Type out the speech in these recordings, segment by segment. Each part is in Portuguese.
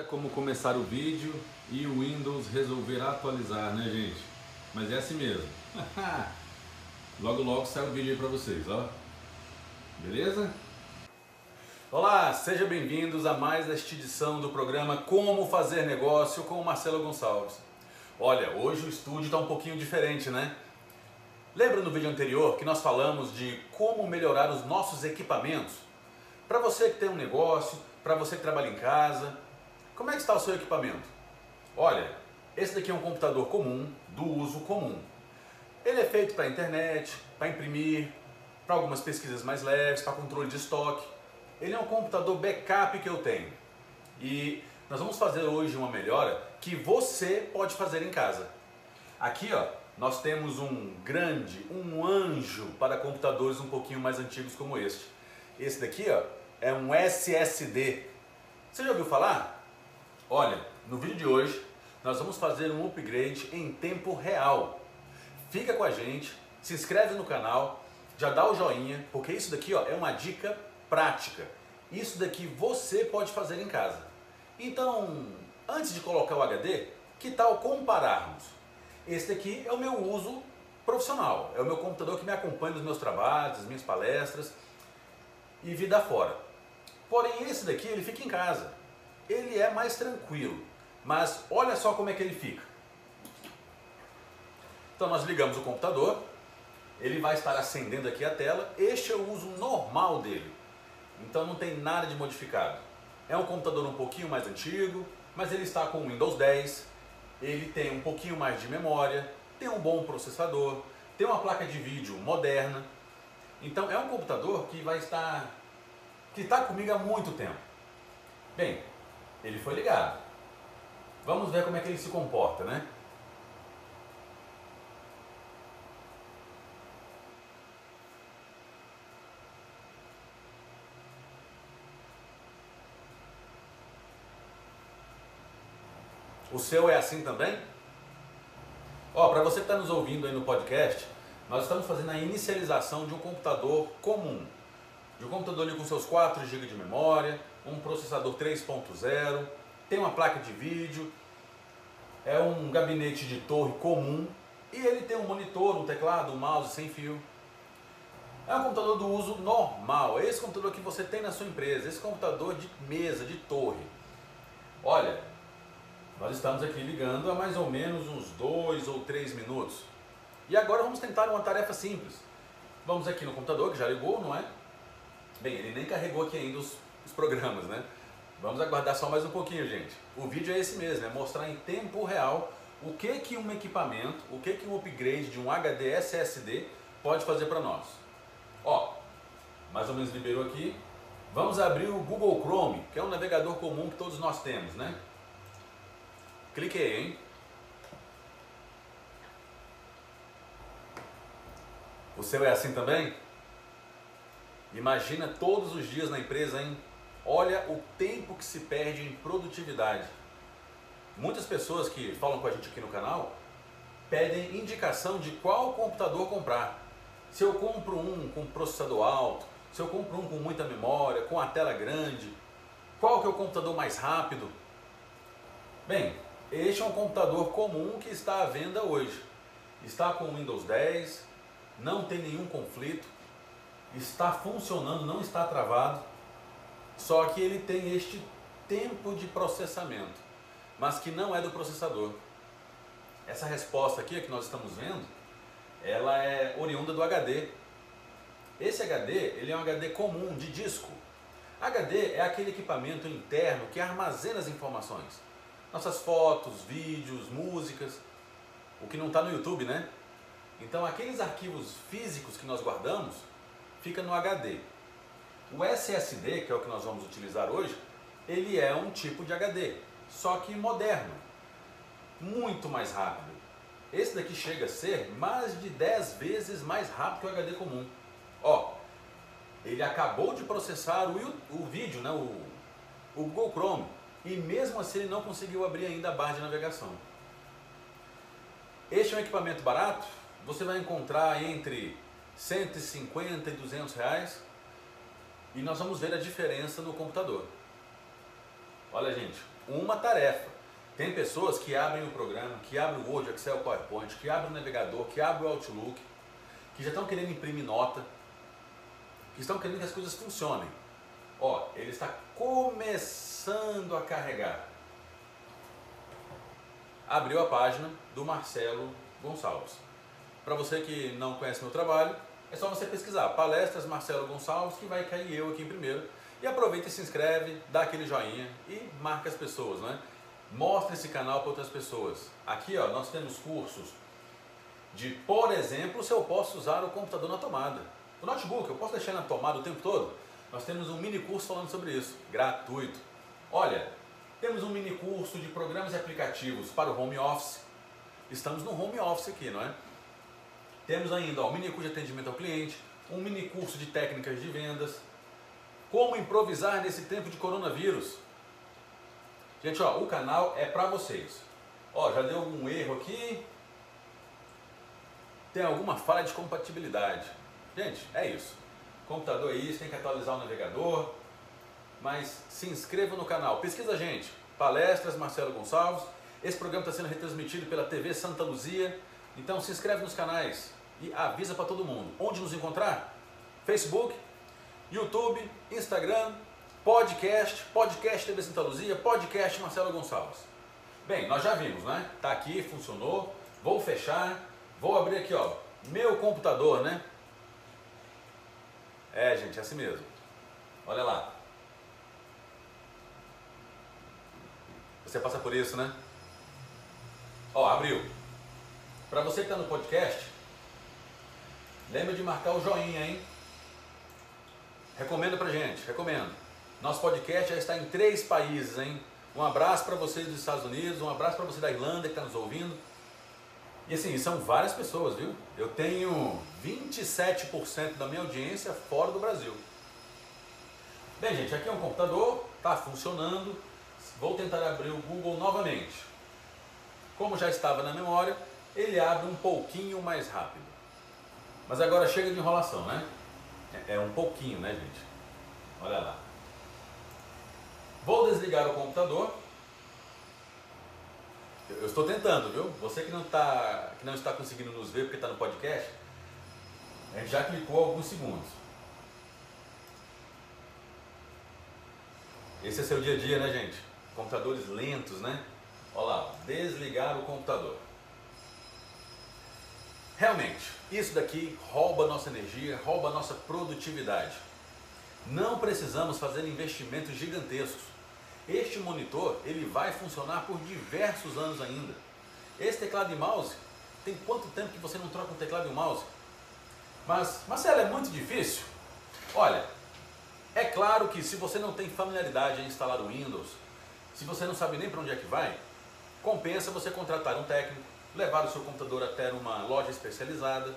Nada como começar o vídeo e o Windows resolver atualizar, né gente? Mas é assim mesmo. logo logo sai o vídeo aí pra vocês, ó. Beleza? Olá, sejam bem-vindos a mais esta edição do programa Como Fazer Negócio com o Marcelo Gonçalves. Olha, hoje o estúdio está um pouquinho diferente, né? Lembra no vídeo anterior que nós falamos de como melhorar os nossos equipamentos? Para você que tem um negócio, para você que trabalha em casa, como é que está o seu equipamento? Olha, esse daqui é um computador comum, do uso comum. Ele é feito para internet, para imprimir, para algumas pesquisas mais leves, para controle de estoque. Ele é um computador backup que eu tenho. E nós vamos fazer hoje uma melhora que você pode fazer em casa. Aqui, ó, nós temos um grande, um anjo para computadores um pouquinho mais antigos como este. Esse daqui ó, é um SSD. Você já ouviu falar? Olha, no vídeo de hoje nós vamos fazer um upgrade em tempo real. Fica com a gente, se inscreve no canal, já dá o joinha, porque isso daqui ó, é uma dica prática. Isso daqui você pode fazer em casa. Então, antes de colocar o HD, que tal compararmos? Esse daqui é o meu uso profissional, é o meu computador que me acompanha nos meus trabalhos, nas minhas palestras e vida fora. Porém, esse daqui ele fica em casa. Ele é mais tranquilo, mas olha só como é que ele fica. Então nós ligamos o computador, ele vai estar acendendo aqui a tela. Este é o uso normal dele. Então não tem nada de modificado. É um computador um pouquinho mais antigo, mas ele está com Windows 10, ele tem um pouquinho mais de memória, tem um bom processador, tem uma placa de vídeo moderna. Então é um computador que vai estar que está comigo há muito tempo. Bem, ele foi ligado. Vamos ver como é que ele se comporta, né? O seu é assim também? Ó, para você que está nos ouvindo aí no podcast, nós estamos fazendo a inicialização de um computador comum. De um computador ali com seus 4 GB de memória, um processador 3.0, tem uma placa de vídeo, é um gabinete de torre comum e ele tem um monitor, um teclado, um mouse sem fio. É um computador do uso normal, é esse computador que você tem na sua empresa, esse computador de mesa, de torre. Olha, nós estamos aqui ligando há mais ou menos uns dois ou três minutos. E agora vamos tentar uma tarefa simples. Vamos aqui no computador, que já ligou, não é? Bem, ele nem carregou aqui ainda os, os programas, né? Vamos aguardar só mais um pouquinho, gente. O vídeo é esse mesmo, é mostrar em tempo real o que que um equipamento, o que que um upgrade de um HD SSD pode fazer para nós. Ó, mais ou menos liberou aqui. Vamos abrir o Google Chrome, que é um navegador comum que todos nós temos, né? Cliquei, hein? O seu é assim também? Imagina todos os dias na empresa, hein? Olha o tempo que se perde em produtividade. Muitas pessoas que falam com a gente aqui no canal pedem indicação de qual computador comprar. Se eu compro um com processador alto, se eu compro um com muita memória, com a tela grande, qual que é o computador mais rápido? Bem, este é um computador comum que está à venda hoje. Está com Windows 10, não tem nenhum conflito, está funcionando, não está travado, só que ele tem este tempo de processamento, mas que não é do processador. Essa resposta aqui que nós estamos vendo, ela é oriunda do HD. Esse HD, ele é um HD comum, de disco. HD é aquele equipamento interno que armazena as informações nossas fotos, vídeos, músicas, o que não está no YouTube, né? Então aqueles arquivos físicos que nós guardamos fica no HD. O SSD, que é o que nós vamos utilizar hoje, ele é um tipo de HD, só que moderno, muito mais rápido. Esse daqui chega a ser mais de 10 vezes mais rápido que o HD comum. Ó, ele acabou de processar o, o vídeo, né, o, o Google Chrome, e mesmo assim ele não conseguiu abrir ainda a barra de navegação. Este é um equipamento barato, você vai encontrar entre 150 e 200 reais e nós vamos ver a diferença no computador. Olha gente, uma tarefa. Tem pessoas que abrem o programa, que abrem o Word, Excel, PowerPoint, que abrem o navegador, que abrem o Outlook, que já estão querendo imprimir nota, que estão querendo que as coisas funcionem. Ó, ele está começando a carregar. Abriu a página do Marcelo Gonçalves. Para você que não conhece meu trabalho, é só você pesquisar palestras Marcelo Gonçalves que vai cair eu aqui em primeiro. E aproveita e se inscreve, dá aquele joinha e marca as pessoas, né? Mostra esse canal para outras pessoas. Aqui, ó, nós temos cursos de, por exemplo, se eu posso usar o computador na tomada. O notebook, eu posso deixar na tomada o tempo todo? Nós temos um mini curso falando sobre isso, gratuito. Olha, temos um mini curso de programas e aplicativos para o home office. Estamos no home office aqui, não é? Temos ainda ó, um mini curso de atendimento ao cliente, um mini curso de técnicas de vendas, como improvisar nesse tempo de coronavírus. Gente, ó, o canal é para vocês. Ó, já deu algum erro aqui? Tem alguma falha de compatibilidade? Gente, é isso. Computador é isso, tem que atualizar o navegador. Mas se inscreva no canal, pesquisa a gente. Palestras Marcelo Gonçalves. Esse programa está sendo retransmitido pela TV Santa Luzia. Então se inscreve nos canais e avisa para todo mundo. Onde nos encontrar? Facebook, YouTube, Instagram, podcast, podcast TV Santa Luzia, podcast Marcelo Gonçalves. Bem, nós já vimos, né? Tá aqui, funcionou. Vou fechar. Vou abrir aqui, ó, meu computador, né? É, gente, é assim mesmo. Olha lá. Você passa por isso, né? Ó, abriu. Para você que está no podcast, lembra de marcar o joinha, hein? Recomenda pra gente, recomendo. Nosso podcast já está em três países, hein? Um abraço para vocês dos Estados Unidos, um abraço para você da Irlanda que está nos ouvindo. E assim, são várias pessoas, viu? Eu tenho 27% da minha audiência fora do Brasil. Bem, gente, aqui é um computador, está funcionando. Vou tentar abrir o Google novamente. Como já estava na memória, ele abre um pouquinho mais rápido. Mas agora chega de enrolação, né? É, é um pouquinho, né, gente? Olha lá. Vou desligar o computador. Eu estou tentando, viu? Você que não, tá, que não está conseguindo nos ver porque está no podcast, já clicou alguns segundos. Esse é seu dia a dia, né, gente? Computadores lentos, né? Olha lá, desligar o computador. Realmente, isso daqui rouba nossa energia, rouba nossa produtividade. Não precisamos fazer investimentos gigantescos. Este monitor ele vai funcionar por diversos anos ainda. Esse teclado e mouse, tem quanto tempo que você não troca um teclado e um mouse? Mas, Marcelo, é muito difícil? Olha, é claro que se você não tem familiaridade em instalar o Windows, se você não sabe nem para onde é que vai, compensa você contratar um técnico, levar o seu computador até uma loja especializada.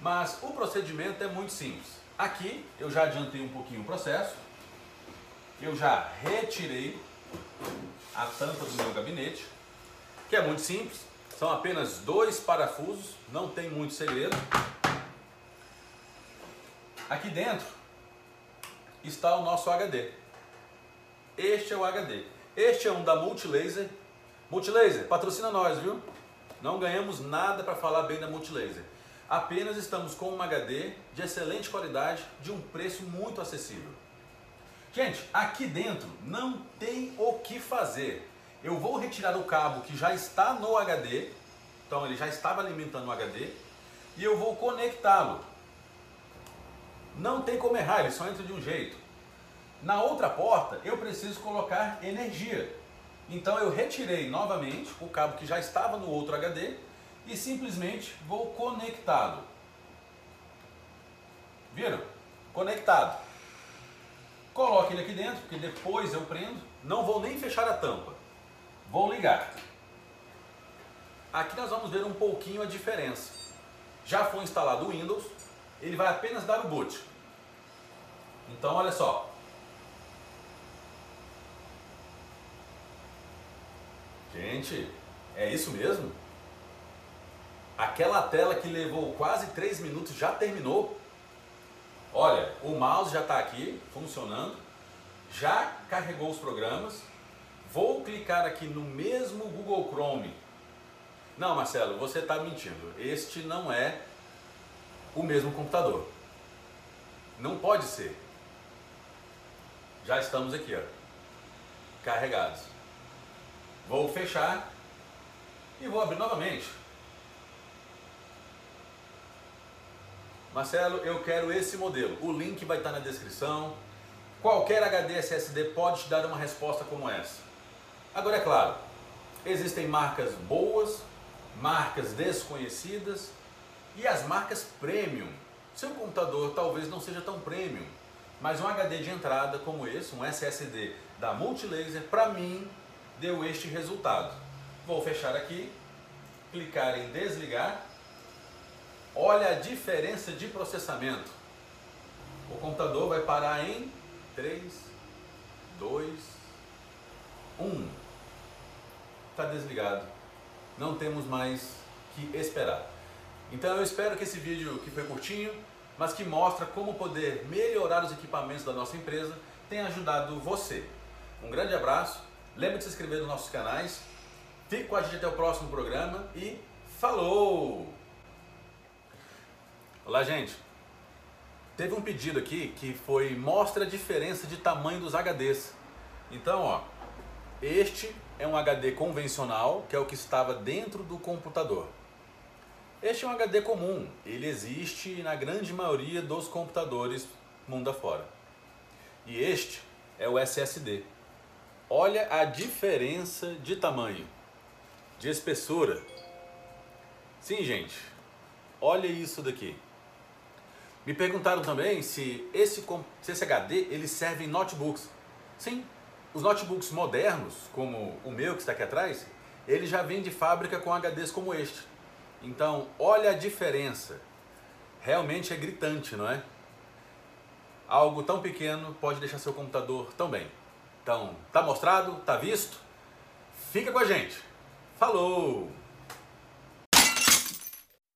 Mas o procedimento é muito simples. Aqui eu já adiantei um pouquinho o processo. Eu já retirei a tampa do meu gabinete, que é muito simples. São apenas dois parafusos, não tem muito segredo. Aqui dentro está o nosso HD. Este é o HD. Este é um da Multilaser. Multilaser, patrocina nós, viu? Não ganhamos nada para falar bem da Multilaser. Apenas estamos com um HD de excelente qualidade, de um preço muito acessível. Gente, aqui dentro não tem o que fazer. Eu vou retirar o cabo que já está no HD, então ele já estava alimentando o HD, e eu vou conectá-lo. Não tem como errar, ele só entra de um jeito. Na outra porta eu preciso colocar energia. Então eu retirei novamente o cabo que já estava no outro HD e simplesmente vou conectá-lo. Viram? Conectado. Coloque ele aqui dentro, porque depois eu prendo. Não vou nem fechar a tampa. Vou ligar. Aqui nós vamos ver um pouquinho a diferença. Já foi instalado o Windows, ele vai apenas dar o boot. Então olha só. Gente, é isso mesmo? Aquela tela que levou quase 3 minutos já terminou. Olha, o mouse já está aqui funcionando, já carregou os programas Vou clicar aqui no mesmo Google Chrome. Não, Marcelo, você está mentindo. Este não é o mesmo computador. Não pode ser. Já estamos aqui, ó, carregados. Vou fechar e vou abrir novamente. Marcelo, eu quero esse modelo. O link vai estar na descrição. Qualquer HD SSD pode te dar uma resposta como essa. Agora é claro, existem marcas boas, marcas desconhecidas e as marcas premium. Seu computador talvez não seja tão premium, mas um HD de entrada como esse, um SSD da Multilaser, para mim deu este resultado. Vou fechar aqui, clicar em desligar. Olha a diferença de processamento. O computador vai parar em 3, 2, 1. Está desligado. Não temos mais que esperar. Então eu espero que esse vídeo, que foi curtinho, mas que mostra como poder melhorar os equipamentos da nossa empresa, tenha ajudado você. Um grande abraço, lembre de se inscrever nos nossos canais, fique com a gente até o próximo programa e falou! Olá gente, teve um pedido aqui que foi mostra a diferença de tamanho dos HDs. Então ó, este é um HD convencional, que é o que estava dentro do computador. Este é um HD comum, ele existe na grande maioria dos computadores mundo afora. E este é o SSD. Olha a diferença de tamanho, de espessura. Sim, gente, olha isso daqui. Me perguntaram também se esse, se esse HD ele serve em notebooks. Sim, os notebooks modernos, como o meu que está aqui atrás, ele já vem de fábrica com HDs como este. Então, olha a diferença. Realmente é gritante, não é? Algo tão pequeno pode deixar seu computador tão bem. Então, tá mostrado? Tá visto? Fica com a gente. Falou!